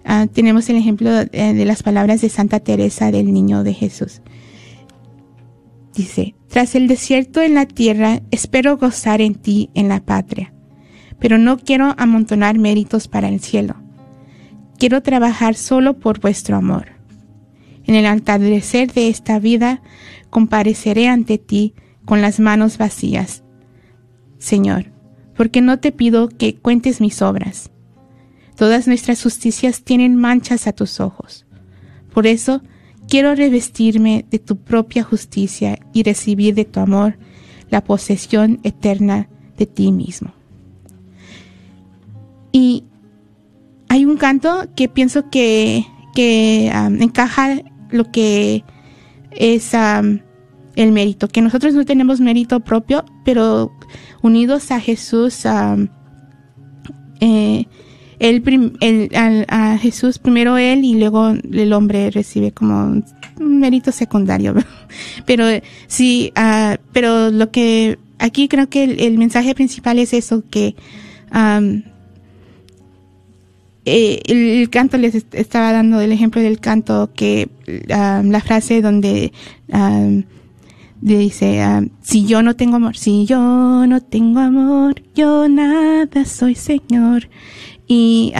ah, tenemos el ejemplo de, de las palabras de Santa Teresa del Niño de Jesús. Dice, tras el desierto en la tierra, espero gozar en ti en la patria, pero no quiero amontonar méritos para el cielo quiero trabajar solo por vuestro amor. En el atardecer de esta vida compareceré ante ti con las manos vacías. Señor, porque no te pido que cuentes mis obras. Todas nuestras justicias tienen manchas a tus ojos. Por eso quiero revestirme de tu propia justicia y recibir de tu amor la posesión eterna de ti mismo. Y hay un canto que pienso que, encaja lo que es el mérito, que nosotros no tenemos mérito propio, pero unidos a Jesús, eh, a Jesús primero él y luego el hombre recibe como un mérito secundario. pero sí, ah, pero lo que aquí creo que el, mensaje principal es eso, que eh, el, canto les estaba dando el ejemplo del canto que la frase donde ah, dice ah, si yo no tengo amor si yo no tengo amor yo nada soy señor y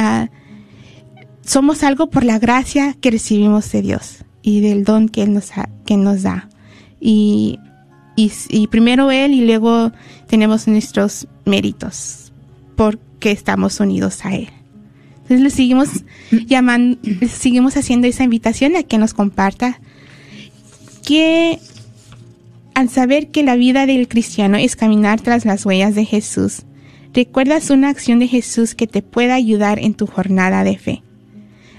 somos algo por la gracia que recibimos de Dios y del don que él nos que nos da. Y, y, y primero él y luego tenemos nuestros méritos porque estamos unidos a él. Entonces le seguimos llamando, seguimos haciendo esa invitación a que nos comparta que al saber que la vida del cristiano es caminar tras las huellas de Jesús, recuerdas una acción de Jesús que te pueda ayudar en tu jornada de fe.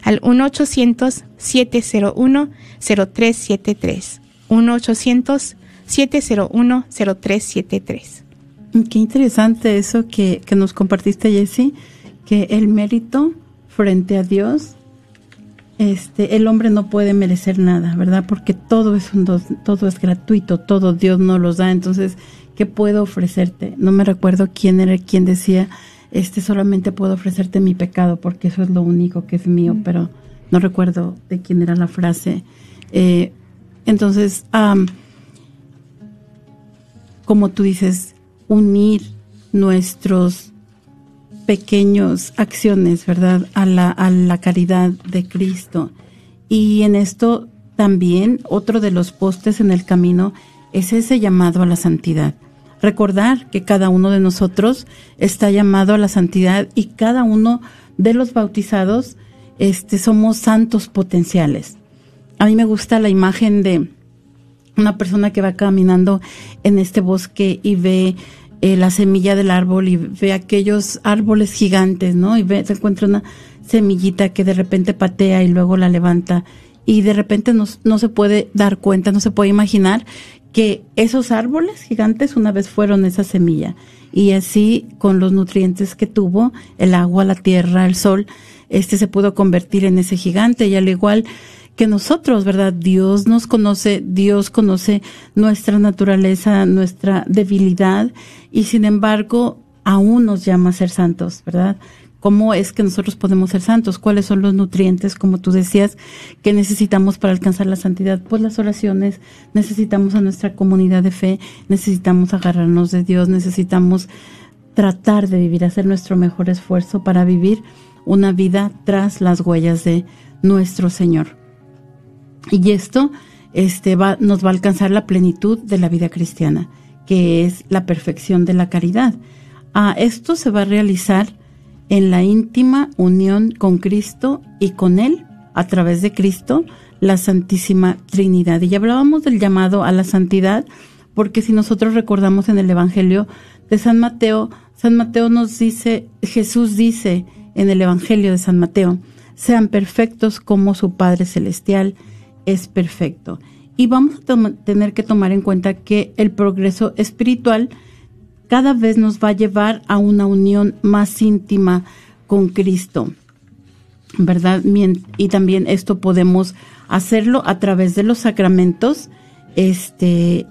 Al 1-800-701-0373. 1-800-701-0373. Qué interesante eso que, que nos compartiste, Jessie, que el mérito frente a Dios, este, el hombre no puede merecer nada, ¿verdad? Porque todo es un todo es gratuito, todo Dios no los da. Entonces, ¿qué puedo ofrecerte? No me recuerdo quién era quien decía, este solamente puedo ofrecerte mi pecado porque eso es lo único que es mío, mm. pero no recuerdo de quién era la frase. Eh, entonces, como tú dices, unir nuestros pequeñas acciones, ¿verdad? A la, a la caridad de Cristo. Y en esto también otro de los postes en el camino es ese llamado a la santidad. Recordar que cada uno de nosotros está llamado a la santidad y cada uno de los bautizados este, somos santos potenciales. A mí me gusta la imagen de una persona que va caminando en este bosque y ve eh, la semilla del árbol y ve aquellos árboles gigantes, ¿no? Y ve, se encuentra una semillita que de repente patea y luego la levanta. Y de repente no, no se puede dar cuenta, no se puede imaginar que esos árboles gigantes una vez fueron esa semilla. Y así con los nutrientes que tuvo, el agua, la tierra, el sol, este se pudo convertir en ese gigante. Y al igual que nosotros, ¿verdad? Dios nos conoce, Dios conoce nuestra naturaleza, nuestra debilidad y sin embargo aún nos llama a ser santos, ¿verdad? ¿Cómo es que nosotros podemos ser santos? ¿Cuáles son los nutrientes, como tú decías, que necesitamos para alcanzar la santidad? Pues las oraciones, necesitamos a nuestra comunidad de fe, necesitamos agarrarnos de Dios, necesitamos tratar de vivir, hacer nuestro mejor esfuerzo para vivir una vida tras las huellas de nuestro Señor. Y esto este, va, nos va a alcanzar la plenitud de la vida cristiana que es la perfección de la caridad. Ah, esto se va a realizar en la íntima unión con Cristo y con Él, a través de Cristo, la Santísima Trinidad. Y ya hablábamos del llamado a la santidad, porque si nosotros recordamos en el Evangelio de San Mateo, San Mateo nos dice, Jesús dice en el Evangelio de San Mateo, sean perfectos como su Padre Celestial es perfecto. Y vamos a tener que tomar en cuenta que el progreso espiritual cada vez nos va a llevar a una unión más íntima con Cristo. ¿Verdad? Y también esto podemos hacerlo a través de los sacramentos, este,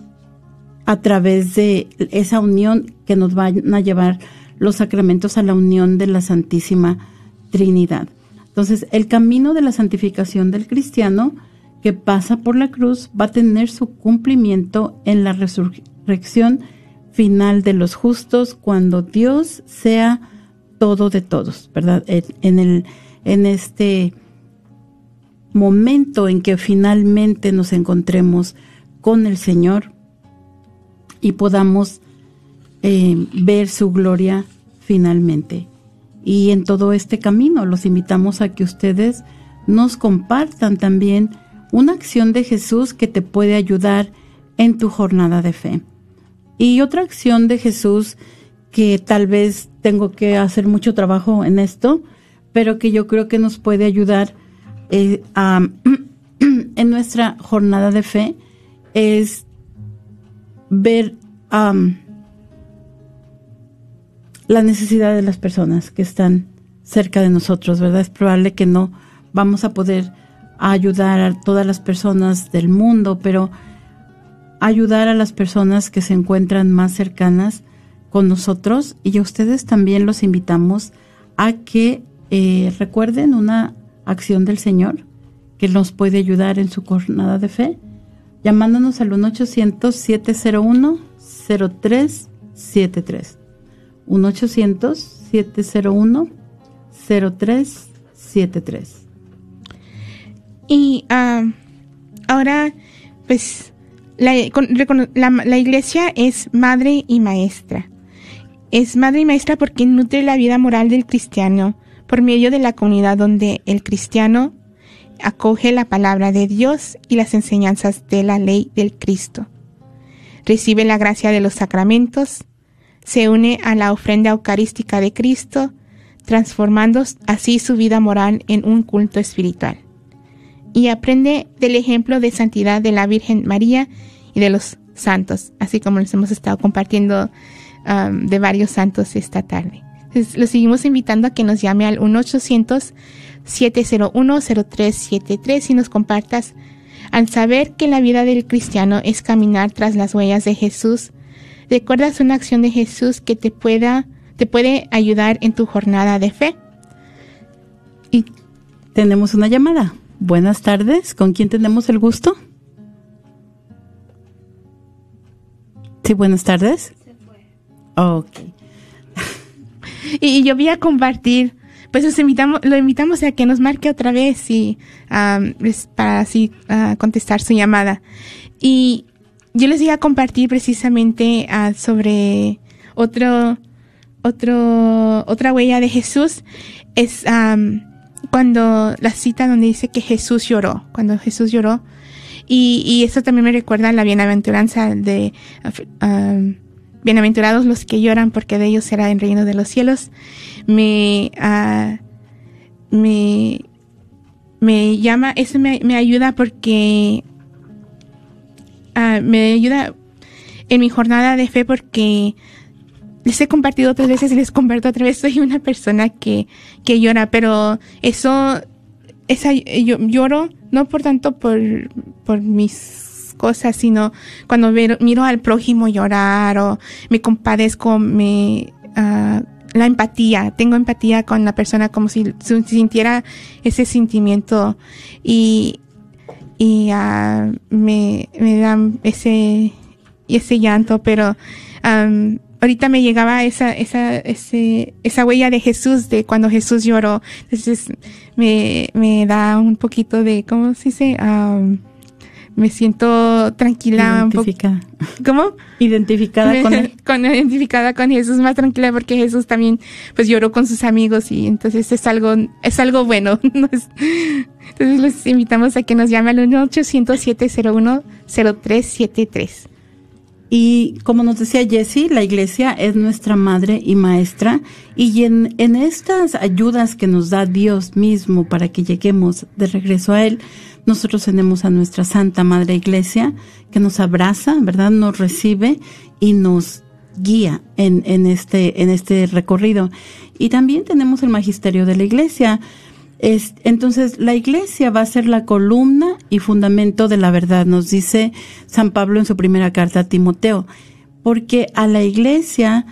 a través de esa unión que nos van a llevar los sacramentos a la unión de la Santísima Trinidad. Entonces, el camino de la santificación del cristiano que pasa por la cruz va a tener su cumplimiento en la resurrección final de los justos cuando Dios sea todo de todos, ¿verdad? En, el, en este momento en que finalmente nos encontremos con el Señor y podamos eh, ver su gloria finalmente. Y en todo este camino los invitamos a que ustedes nos compartan también una acción de Jesús que te puede ayudar en tu jornada de fe. Y otra acción de Jesús que tal vez tengo que hacer mucho trabajo en esto, pero que yo creo que nos puede ayudar eh, en nuestra jornada de fe es ver la necesidad de las personas que están cerca de nosotros, ¿verdad? Es probable que no vamos a poder a ayudar a todas las personas del mundo, pero ayudar a las personas que se encuentran más cercanas con nosotros y a ustedes también los invitamos a que eh, recuerden una acción del Señor que nos puede ayudar en su jornada de fe, llamándonos al 1-800-701-0373. 1-800-701-0373. Y ah, ahora, pues, la, la, iglesia es madre y maestra. Es madre y maestra porque nutre la vida moral del cristiano por medio de la comunidad donde el cristiano acoge la palabra de Dios y las enseñanzas de la ley del Cristo. Recibe la gracia de los sacramentos, se une a la ofrenda eucarística de Cristo, transformando así su vida moral en un culto espiritual. Y aprende del ejemplo de santidad de la Virgen María y de los santos, así como les hemos estado compartiendo um, de varios santos esta tarde. Entonces, lo seguimos invitando a que nos llame al 1-800-701-0373 y nos compartas al saber que la vida del cristiano es caminar tras las huellas de Jesús. ¿Recuerdas una acción de Jesús que te pueda te puede ayudar en tu jornada de fe? Y tenemos una llamada. Buenas tardes. ¿Con quién tenemos el gusto? Sí, buenas tardes. Se fue. Ok. y, yo voy a compartir, pues los invitamos, lo invitamos a que nos marque otra vez y para así contestar su llamada. Y yo les voy a compartir precisamente ah, sobre otro, otro, otra huella de Jesús. Es cuando la cita donde dice que Jesús lloró, cuando Jesús lloró. Y, eso también me recuerda a la bienaventuranza de Bienaventurados los que lloran, porque de ellos será el reino de los cielos. Me, uh, me, me llama, eso me, me ayuda porque uh, me ayuda en mi jornada de fe porque les he compartido otras veces y les comparto otra vez. Soy una persona que, que llora, pero eso, esa, yo lloro no por tanto por, por mis cosas, sino cuando miro al prójimo llorar o me compadezco, me... Uh, la empatía, tengo empatía con la persona como si, sintiera ese sentimiento y, y uh, me, me dan ese, ese llanto, pero um, ahorita me llegaba esa, esa, ese, esa huella de Jesús, de cuando Jesús lloró. Entonces me, me da un poquito de, ¿cómo se dice? Um, me siento tranquila. Identificada. ¿Cómo? Identificada con, él. con Identificada con Jesús, más tranquila porque Jesús también pues lloró con sus amigos y entonces es algo, es algo bueno. entonces les invitamos a que nos llame al 1-800-701-0373. Y como nos decía Jessie, la iglesia es nuestra madre y maestra y en, en estas ayudas que nos da Dios mismo para que lleguemos de regreso a Él, nosotros tenemos a nuestra Santa Madre Iglesia que nos abraza, ¿verdad? Nos recibe y nos guía en, en, este, en este recorrido. Y también tenemos el magisterio de la Iglesia. Es, entonces, la Iglesia va a ser la columna y fundamento de la verdad, nos dice San Pablo en su primera carta a Timoteo, porque a la Iglesia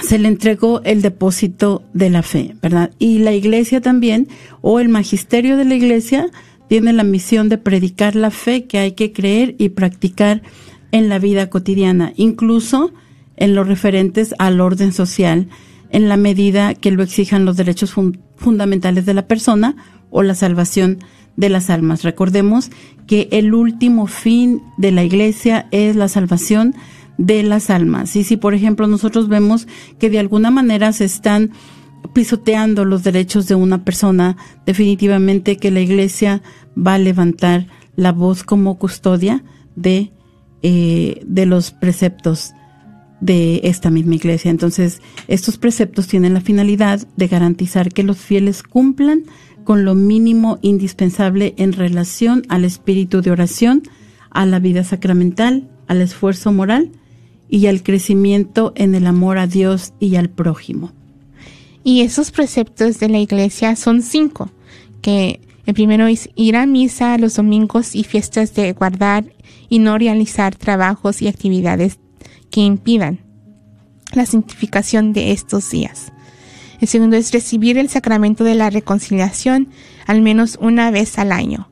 se le entregó el depósito de la fe, ¿verdad? Y la iglesia también, o el magisterio de la iglesia, tiene la misión de predicar la fe que hay que creer y practicar en la vida cotidiana, incluso en los referentes al orden social, en la medida que lo exijan los derechos fundamentales de la persona o la salvación de las almas. Recordemos que el último fin de la iglesia es la salvación de las almas. Y si, por ejemplo, nosotros vemos que de alguna manera se están pisoteando los derechos de una persona, definitivamente que la iglesia va a levantar la voz como custodia de, eh, de los preceptos de esta misma iglesia. Entonces, estos preceptos tienen la finalidad de garantizar que los fieles cumplan con lo mínimo indispensable en relación al espíritu de oración, a la vida sacramental, al esfuerzo moral y al crecimiento en el amor a Dios y al prójimo. Y esos preceptos de la iglesia son cinco, que el primero es ir a misa los domingos y fiestas de guardar y no realizar trabajos y actividades que impidan la santificación de estos días. El segundo es recibir el sacramento de la reconciliación al menos una vez al año.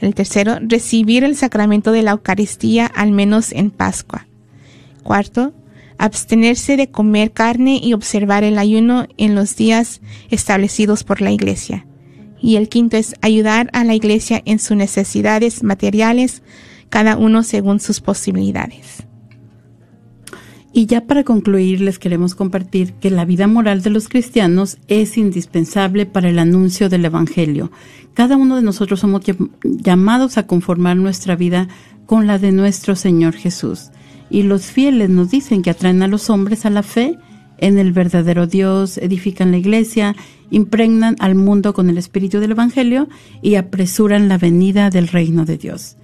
El tercero, recibir el sacramento de la Eucaristía al menos en Pascua. Cuarto, abstenerse de comer carne y observar el ayuno en los días establecidos por la Iglesia. Y el quinto es ayudar a la Iglesia en sus necesidades materiales, cada uno según sus posibilidades. Y ya para concluir, les queremos compartir que la vida moral de los cristianos es indispensable para el anuncio del Evangelio. Cada uno de nosotros somos llamados a conformar nuestra vida con la de nuestro Señor Jesús. Y los fieles nos dicen que atraen a los hombres a la fe en el verdadero Dios, edifican la iglesia, impregnan al mundo con el espíritu del Evangelio y apresuran la venida del reino de Dios.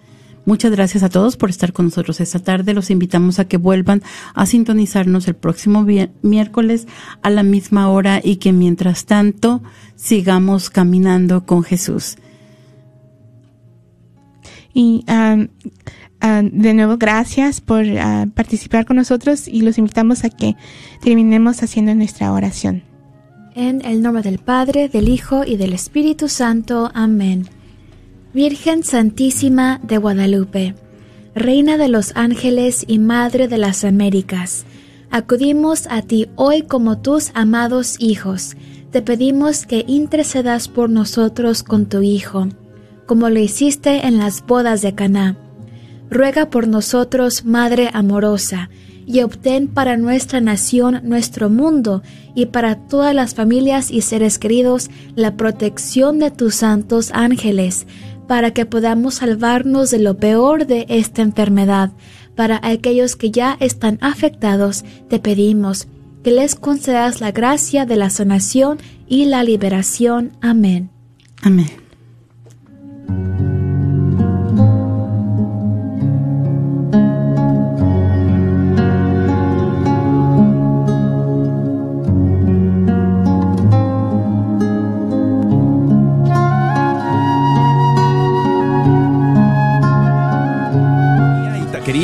Muchas gracias a todos por estar con nosotros esta tarde. Los invitamos a que vuelvan a sintonizarnos el próximo miércoles a la misma hora y que mientras tanto sigamos caminando con Jesús. Y de nuevo, gracias por ah, participar con nosotros y los invitamos a que terminemos haciendo nuestra oración. En el nombre del Padre, del Hijo y del Espíritu Santo. Amén. Virgen Santísima de Guadalupe, Reina de los ángeles y Madre de las Américas, acudimos a ti hoy como tus amados hijos. Te pedimos que intercedas por nosotros con tu Hijo, como lo hiciste en las bodas de Caná. Ruega por nosotros, Madre amorosa, y obtén para nuestra nación, nuestro mundo, y para todas las familias y seres queridos la protección de tus santos ángeles para que podamos salvarnos de lo peor de esta enfermedad. Para aquellos que ya están afectados, te pedimos que les concedas la gracia de la sanación y la liberación. Amén. Amén.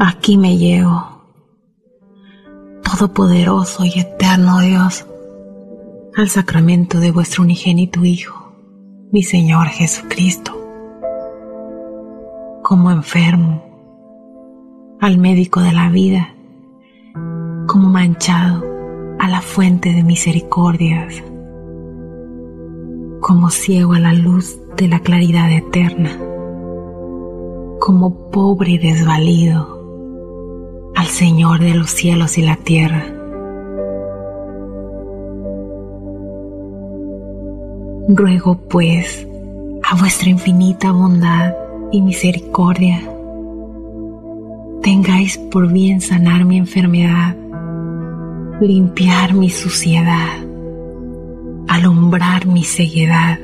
Aquí me llevo, Todopoderoso y eterno Dios, al sacramento de vuestro unigénito Hijo, mi Señor Jesucristo, como enfermo, al médico de la vida, como manchado a la fuente de misericordias, como ciego a la luz de la claridad eterna, como pobre y desvalido al Señor de los cielos y la tierra. Ruego pues a vuestra infinita bondad y misericordia, tengáis por bien sanar mi enfermedad, limpiar mi suciedad, alumbrar mi ceguedad,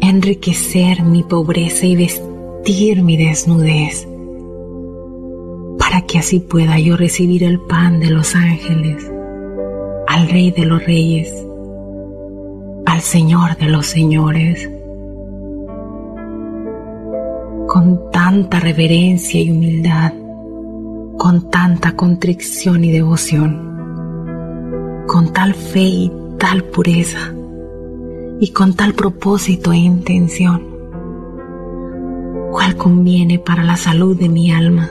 enriquecer mi pobreza y vestir mi desnudez para que así pueda yo recibir el pan de los ángeles, al Rey de los Reyes, al Señor de los Señores. Con tanta reverencia y humildad, con tanta contrición y devoción, con tal fe y tal pureza, y con tal propósito e intención, cual conviene para la salud de mi alma